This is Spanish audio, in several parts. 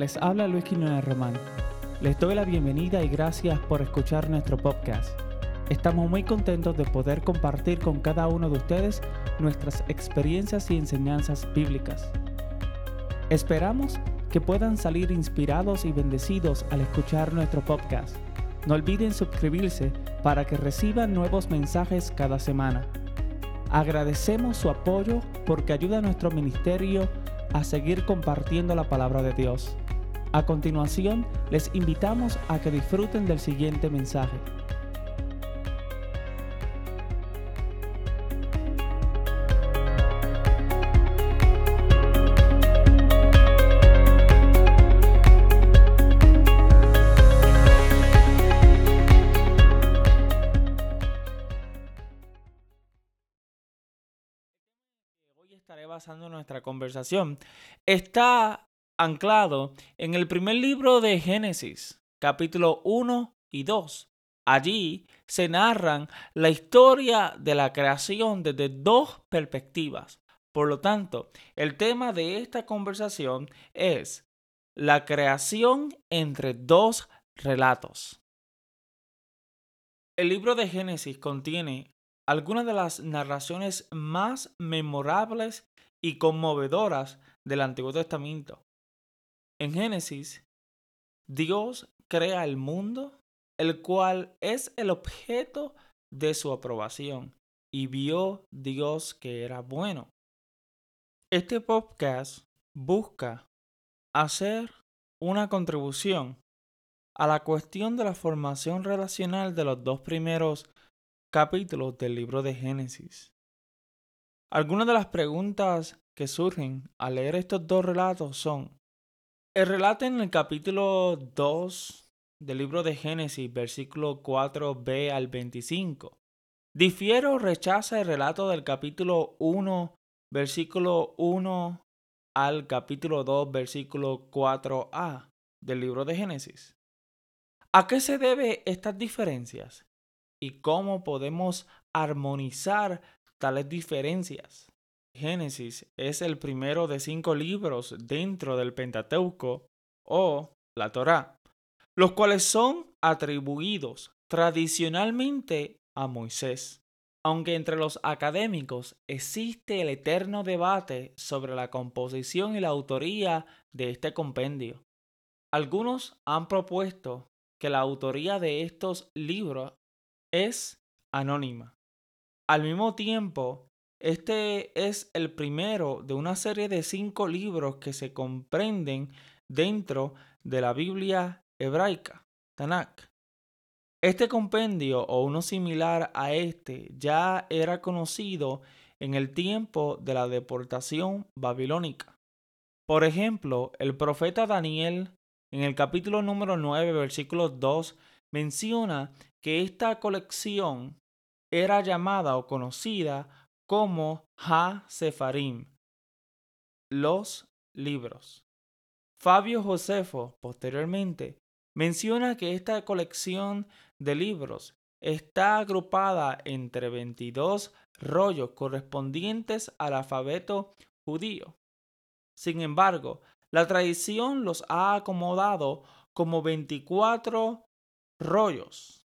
Les habla Luis Quinones Román. Les doy la bienvenida y gracias por escuchar nuestro podcast. Estamos muy contentos de poder compartir con cada uno de ustedes nuestras experiencias y enseñanzas bíblicas. Esperamos que puedan salir inspirados y bendecidos al escuchar nuestro podcast. No olviden suscribirse para que reciban nuevos mensajes cada semana. Agradecemos su apoyo porque ayuda a nuestro ministerio a seguir compartiendo la palabra de Dios. A continuación, les invitamos a que disfruten del siguiente mensaje. Nuestra conversación. Está anclado en el primer libro de Génesis, capítulo 1 y 2. Allí se narran la historia de la creación desde dos perspectivas. Por lo tanto, el tema de esta conversación es la creación entre dos relatos. El libro de Génesis contiene algunas de las narraciones más memorables y conmovedoras del Antiguo Testamento. En Génesis, Dios crea el mundo, el cual es el objeto de su aprobación, y vio Dios que era bueno. Este podcast busca hacer una contribución a la cuestión de la formación relacional de los dos primeros capítulos del libro de Génesis. Algunas de las preguntas que surgen al leer estos dos relatos son, el relato en el capítulo 2 del libro de Génesis, versículo 4b al 25, difiere o rechaza el relato del capítulo 1, versículo 1 al capítulo 2, versículo 4a del libro de Génesis. ¿A qué se debe estas diferencias? y cómo podemos armonizar tales diferencias. Génesis es el primero de cinco libros dentro del Pentateuco o la Torá, los cuales son atribuidos tradicionalmente a Moisés. Aunque entre los académicos existe el eterno debate sobre la composición y la autoría de este compendio. Algunos han propuesto que la autoría de estos libros es anónima. Al mismo tiempo, este es el primero de una serie de cinco libros que se comprenden dentro de la Biblia hebraica, Tanakh. Este compendio o uno similar a este ya era conocido en el tiempo de la deportación babilónica. Por ejemplo, el profeta Daniel en el capítulo número 9, versículo 2, menciona que esta colección era llamada o conocida como Ha-Sefarim, los libros. Fabio Josefo, posteriormente, menciona que esta colección de libros está agrupada entre 22 rollos correspondientes al alfabeto judío. Sin embargo, la tradición los ha acomodado como 24 rollos,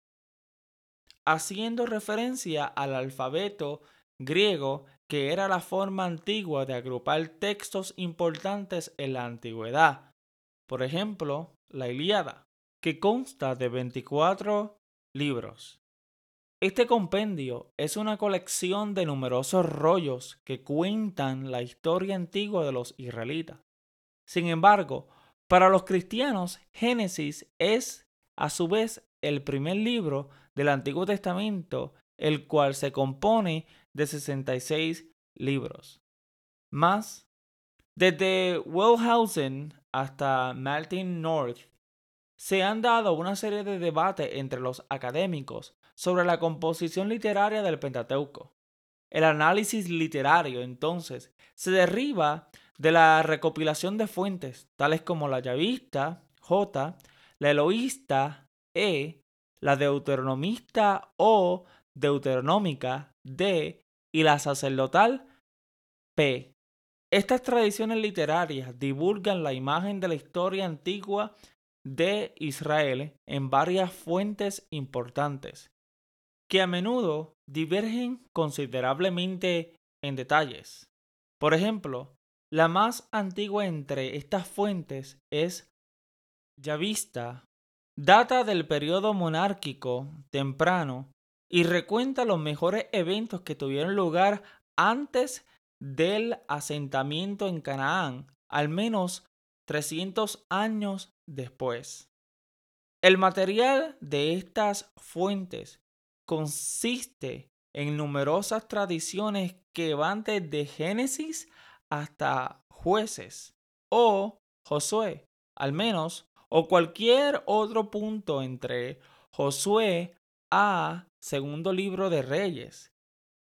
haciendo referencia al alfabeto griego que era la forma antigua de agrupar textos importantes en la antigüedad. Por ejemplo, la Ilíada, que consta de 24 libros. Este compendio es una colección de numerosos rollos que cuentan la historia antigua de los israelitas. Sin embargo, para los cristianos, Génesis es a su vez el primer libro del Antiguo Testamento, el cual se compone de 66 libros. Más, desde Wellhausen hasta Martin North, se han dado una serie de debates entre los académicos sobre la composición literaria del Pentateuco. El análisis literario, entonces, se derriba de la recopilación de fuentes, tales como la llavista, J, la eloísta E, la deuteronomista o deuteronómica D y la sacerdotal P. Estas tradiciones literarias divulgan la imagen de la historia antigua de Israel en varias fuentes importantes, que a menudo divergen considerablemente en detalles. Por ejemplo, la más antigua entre estas fuentes es Yavista, data del periodo monárquico temprano y recuenta los mejores eventos que tuvieron lugar antes del asentamiento en Canaán, al menos 300 años después. El material de estas fuentes consiste en numerosas tradiciones que van desde Génesis hasta jueces o Josué, al menos, o cualquier otro punto entre Josué a segundo libro de Reyes.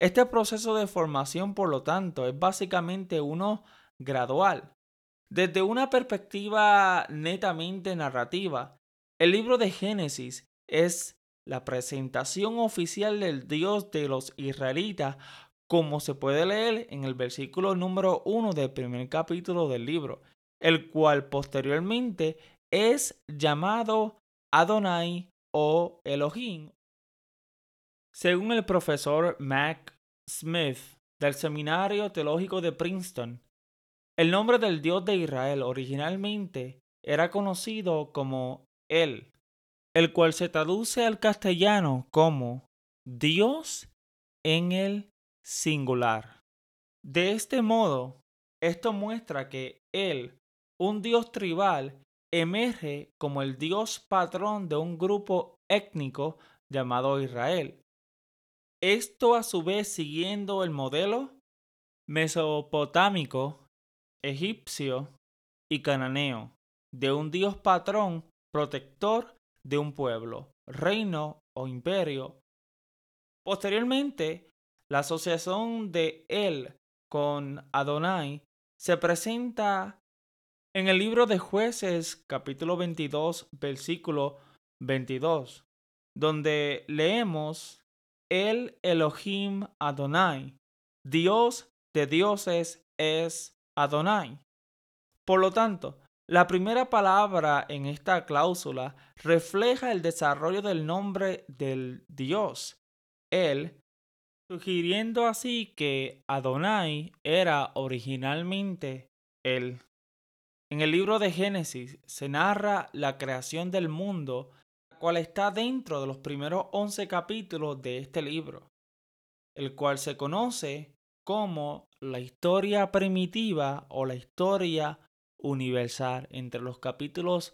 Este proceso de formación, por lo tanto, es básicamente uno gradual. Desde una perspectiva netamente narrativa, el libro de Génesis es la presentación oficial del Dios de los israelitas, como se puede leer en el versículo número 1 del primer capítulo del libro, el cual posteriormente es llamado Adonai o Elohim. Según el profesor Mac Smith del Seminario Teológico de Princeton, el nombre del Dios de Israel originalmente era conocido como El, el cual se traduce al castellano como Dios en el singular. De este modo, esto muestra que Él, un Dios tribal, emerge como el Dios patrón de un grupo étnico llamado Israel. Esto a su vez siguiendo el modelo mesopotámico, egipcio y cananeo de un Dios patrón protector de un pueblo, reino o imperio. Posteriormente, la asociación de él con Adonai se presenta en el libro de jueces capítulo 22 versículo 22, donde leemos el Elohim Adonai, Dios de dioses es Adonai. Por lo tanto, la primera palabra en esta cláusula refleja el desarrollo del nombre del Dios, Él, sugiriendo así que Adonai era originalmente Él. En el libro de Génesis se narra la creación del mundo, cual está dentro de los primeros once capítulos de este libro, el cual se conoce como la historia primitiva o la historia universal entre los capítulos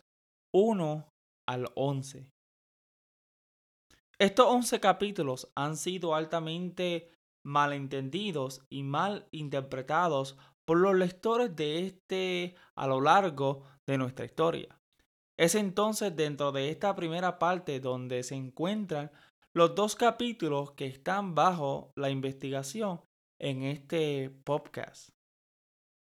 1 al 11. Estos 11 capítulos han sido altamente malentendidos y mal interpretados por los lectores de este a lo largo de nuestra historia. Es entonces dentro de esta primera parte donde se encuentran los dos capítulos que están bajo la investigación en este podcast.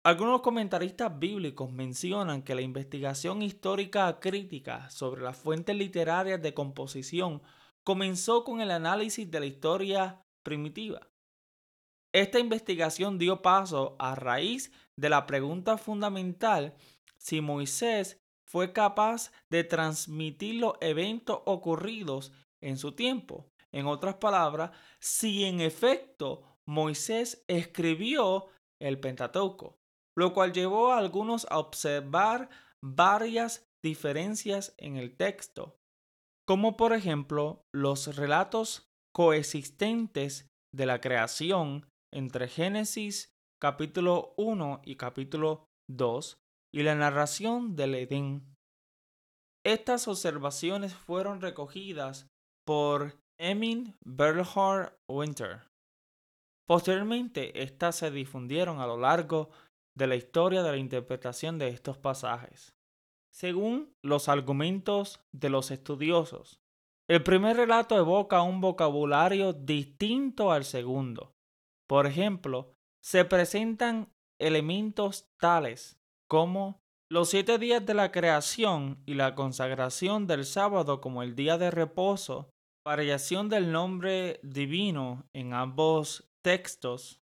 Algunos comentaristas bíblicos mencionan que la investigación histórica crítica sobre las fuentes literarias de composición comenzó con el análisis de la historia primitiva. Esta investigación dio paso a raíz de la pregunta fundamental si Moisés fue capaz de transmitir los eventos ocurridos en su tiempo. En otras palabras, si en efecto Moisés escribió el Pentateuco, lo cual llevó a algunos a observar varias diferencias en el texto, como por ejemplo los relatos coexistentes de la creación entre Génesis capítulo 1 y capítulo 2 y la narración del Edén. Estas observaciones fueron recogidas por Emin Bernhard Winter. Posteriormente, estas se difundieron a lo largo de la historia de la interpretación de estos pasajes. Según los argumentos de los estudiosos, el primer relato evoca un vocabulario distinto al segundo. Por ejemplo, se presentan elementos tales como los siete días de la creación y la consagración del sábado como el día de reposo, variación del nombre divino en ambos textos,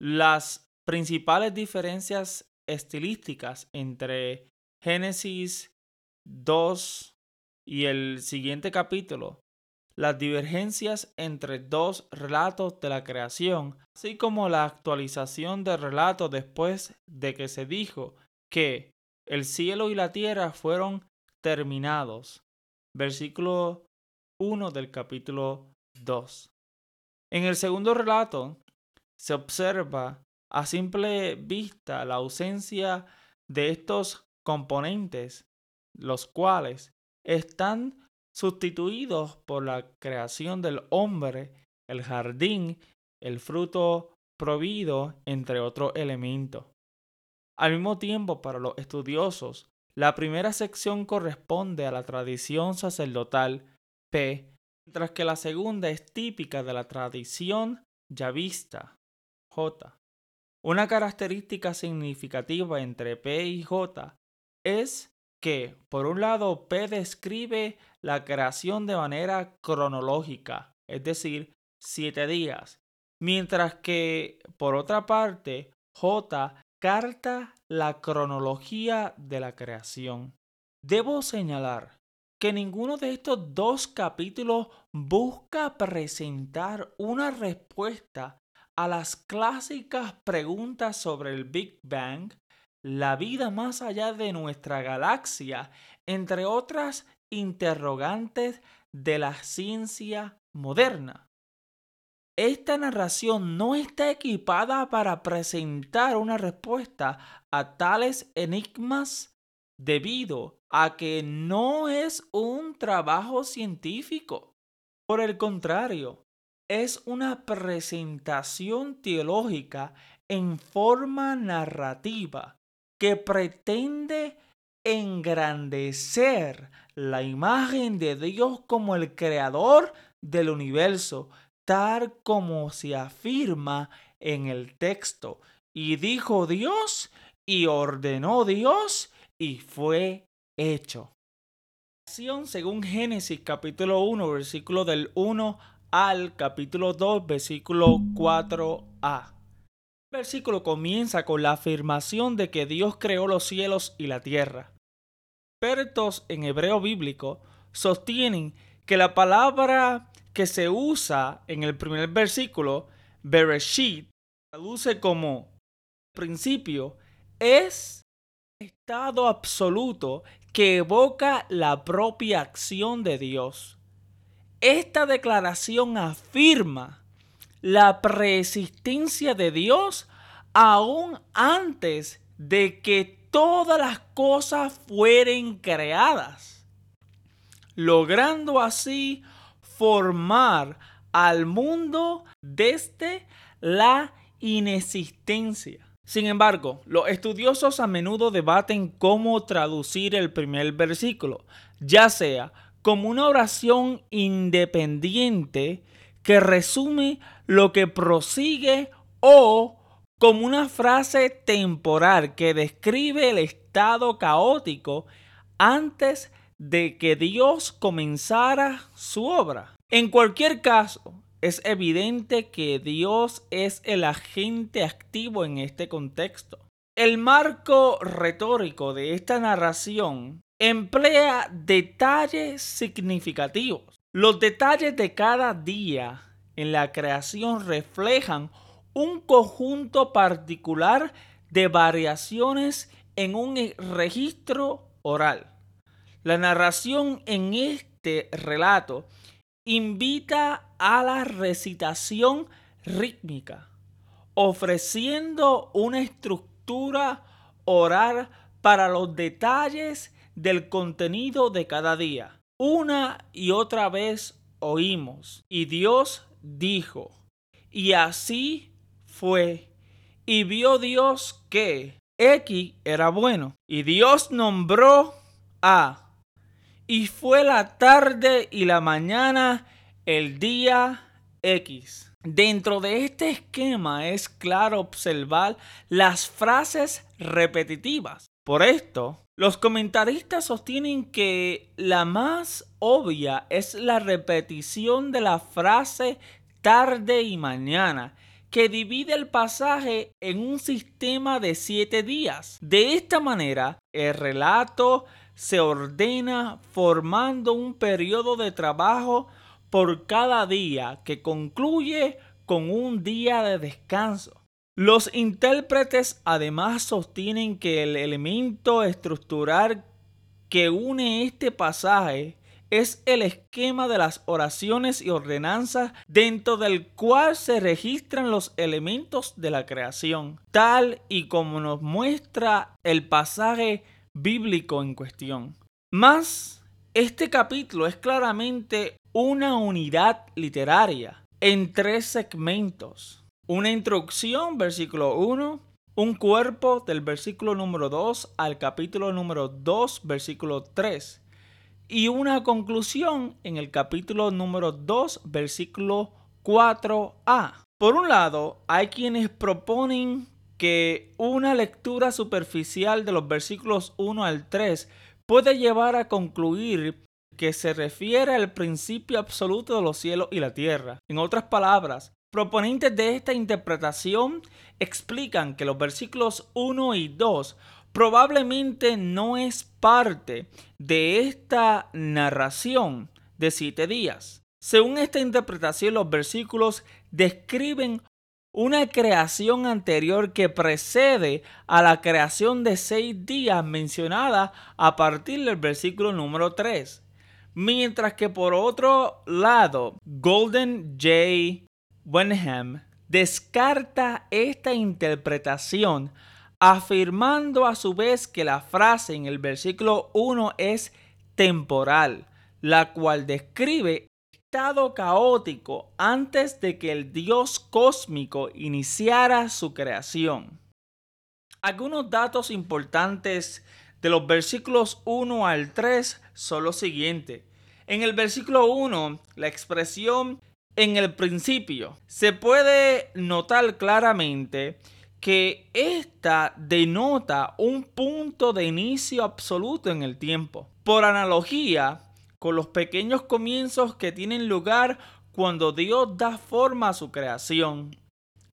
las principales diferencias estilísticas entre Génesis 2 y el siguiente capítulo, las divergencias entre dos relatos de la creación, así como la actualización del relato después de que se dijo que el cielo y la tierra fueron terminados. Versículo 1 del capítulo 2. En el segundo relato se observa a simple vista la ausencia de estos componentes, los cuales están sustituidos por la creación del hombre, el jardín, el fruto prohibido, entre otros elementos. Al mismo tiempo, para los estudiosos, la primera sección corresponde a la tradición sacerdotal P, mientras que la segunda es típica de la tradición yavista J. Una característica significativa entre P y J es que, por un lado, P describe la creación de manera cronológica, es decir, siete días, mientras que, por otra parte, J carta la cronología de la creación. Debo señalar que ninguno de estos dos capítulos busca presentar una respuesta a las clásicas preguntas sobre el Big Bang, la vida más allá de nuestra galaxia, entre otras interrogantes de la ciencia moderna. Esta narración no está equipada para presentar una respuesta a tales enigmas debido a que no es un trabajo científico. Por el contrario, es una presentación teológica en forma narrativa que pretende engrandecer la imagen de Dios como el creador del universo, tal como se afirma en el texto. Y dijo Dios, y ordenó Dios, y fue hecho. Según Génesis capítulo 1, versículo del 1 al capítulo 2, versículo 4a. Versículo comienza con la afirmación de que Dios creó los cielos y la tierra. Expertos en hebreo bíblico sostienen que la palabra que se usa en el primer versículo, Bereshit, traduce como principio, es estado absoluto que evoca la propia acción de Dios. Esta declaración afirma la preexistencia de Dios aún antes de que todas las cosas fueren creadas, logrando así formar al mundo desde la inexistencia. Sin embargo, los estudiosos a menudo debaten cómo traducir el primer versículo, ya sea como una oración independiente que resume lo que prosigue o como una frase temporal que describe el estado caótico antes de que Dios comenzara su obra. En cualquier caso, es evidente que Dios es el agente activo en este contexto. El marco retórico de esta narración emplea detalles significativos. Los detalles de cada día en la creación reflejan un conjunto particular de variaciones en un registro oral. La narración en este relato invita a la recitación rítmica, ofreciendo una estructura oral para los detalles del contenido de cada día. Una y otra vez oímos, y Dios dijo, y así fue, y vio Dios que X era bueno, y Dios nombró a, y fue la tarde y la mañana el día X. Dentro de este esquema es claro observar las frases repetitivas. Por esto, los comentaristas sostienen que la más obvia es la repetición de la frase tarde y mañana, que divide el pasaje en un sistema de siete días. De esta manera, el relato se ordena formando un periodo de trabajo por cada día que concluye con un día de descanso. Los intérpretes además sostienen que el elemento estructural que une este pasaje es el esquema de las oraciones y ordenanzas dentro del cual se registran los elementos de la creación, tal y como nos muestra el pasaje bíblico en cuestión. Más, este capítulo es claramente una unidad literaria en tres segmentos. Una introducción, versículo 1, un cuerpo del versículo número 2 al capítulo número 2, versículo 3 y una conclusión en el capítulo número 2, versículo 4a. Por un lado, hay quienes proponen que una lectura superficial de los versículos 1 al 3 puede llevar a concluir que se refiere al principio absoluto de los cielos y la tierra. En otras palabras, proponentes de esta interpretación explican que los versículos 1 y 2 probablemente no es parte de esta narración de siete días. Según esta interpretación, los versículos describen una creación anterior que precede a la creación de seis días mencionada a partir del versículo número 3. Mientras que por otro lado, Golden J. Wenham descarta esta interpretación afirmando a su vez que la frase en el versículo 1 es temporal, la cual describe estado caótico antes de que el Dios cósmico iniciara su creación. Algunos datos importantes de los versículos 1 al 3 son los siguientes. En el versículo 1, la expresión en el principio se puede notar claramente que esta denota un punto de inicio absoluto en el tiempo. Por analogía, con los pequeños comienzos que tienen lugar cuando Dios da forma a su creación.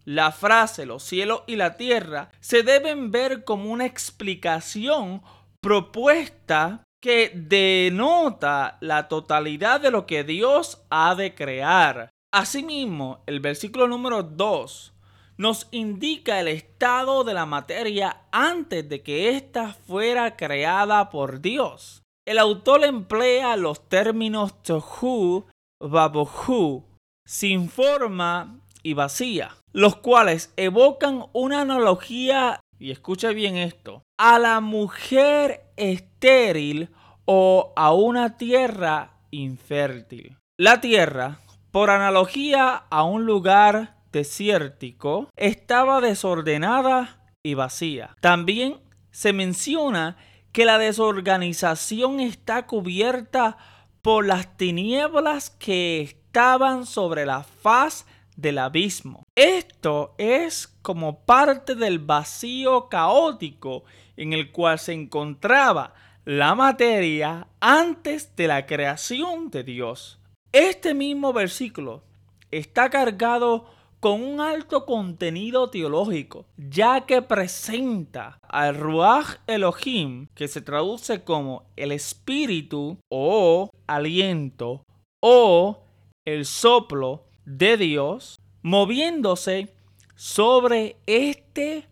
La frase los cielos y la tierra se deben ver como una explicación propuesta que denota la totalidad de lo que Dios ha de crear. Asimismo, el versículo número 2 nos indica el estado de la materia antes de que ésta fuera creada por Dios. El autor emplea los términos tohu, babohu, sin forma y vacía, los cuales evocan una analogía, y escucha bien esto, a la mujer estéril o a una tierra infértil. La tierra, por analogía a un lugar desértico estaba desordenada y vacía. También se menciona que la desorganización está cubierta por las tinieblas que estaban sobre la faz del abismo. Esto es como parte del vacío caótico en el cual se encontraba la materia antes de la creación de Dios. Este mismo versículo está cargado con un alto contenido teológico, ya que presenta al Ruach Elohim, que se traduce como el espíritu o aliento o el soplo de Dios, moviéndose sobre este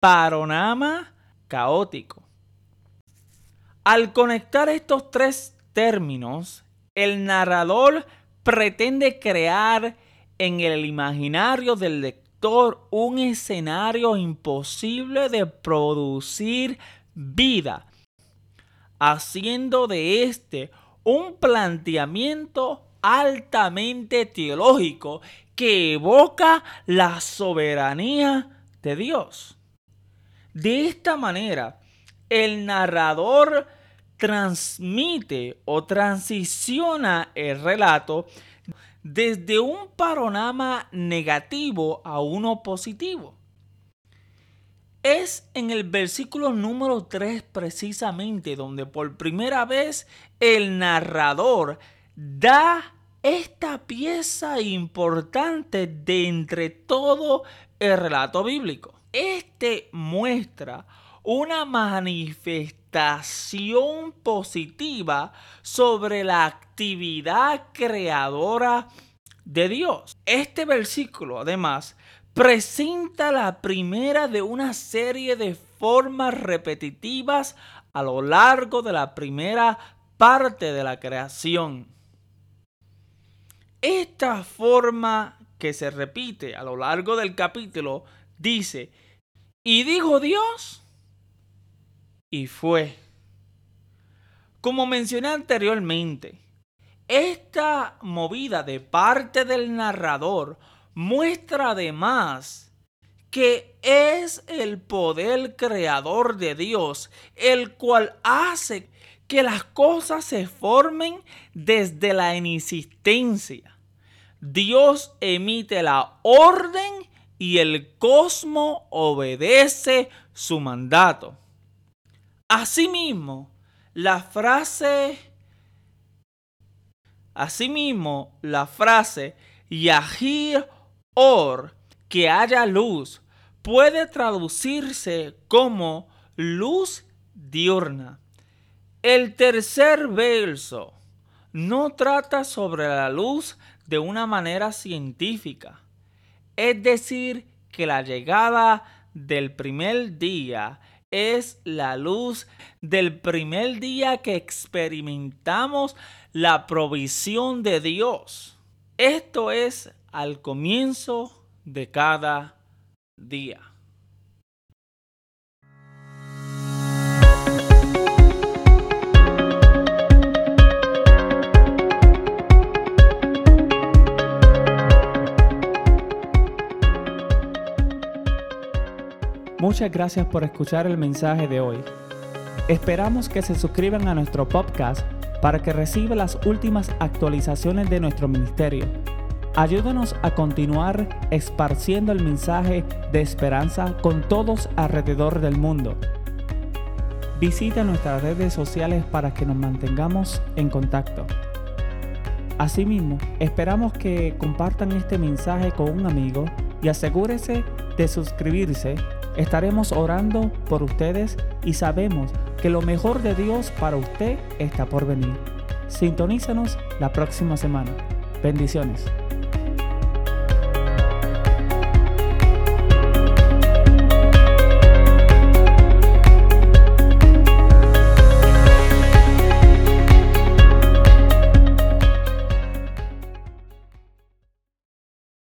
panorama caótico. Al conectar estos tres términos, el narrador pretende crear en el imaginario del lector un escenario imposible de producir vida, haciendo de este un planteamiento altamente teológico que evoca la soberanía de Dios. De esta manera, el narrador transmite o transiciona el relato desde un panorama negativo a uno positivo. Es en el versículo número 3 precisamente donde por primera vez el narrador da esta pieza importante de entre todo el relato bíblico. Este muestra una manifestación positiva sobre la actividad creadora de Dios. Este versículo, además, presenta la primera de una serie de formas repetitivas a lo largo de la primera parte de la creación. Esta forma que se repite a lo largo del capítulo dice, y dijo Dios, y fue. Como mencioné anteriormente, esta movida de parte del narrador muestra además que es el poder creador de Dios, el cual hace que las cosas se formen desde la inexistencia. Dios emite la orden y el cosmos obedece su mandato. Asimismo, la frase Asimismo, la frase Yahir Or, que haya luz, puede traducirse como luz diurna. El tercer verso no trata sobre la luz de una manera científica. Es decir, que la llegada del primer día es la luz del primer día que experimentamos la provisión de Dios. Esto es al comienzo de cada día. Muchas gracias por escuchar el mensaje de hoy. Esperamos que se suscriban a nuestro podcast para que reciba las últimas actualizaciones de nuestro ministerio. Ayúdanos a continuar esparciendo el mensaje de esperanza con todos alrededor del mundo. Visita nuestras redes sociales para que nos mantengamos en contacto. Asimismo, esperamos que compartan este mensaje con un amigo y asegúrese de suscribirse Estaremos orando por ustedes y sabemos que lo mejor de Dios para usted está por venir. Sintonízanos la próxima semana. Bendiciones.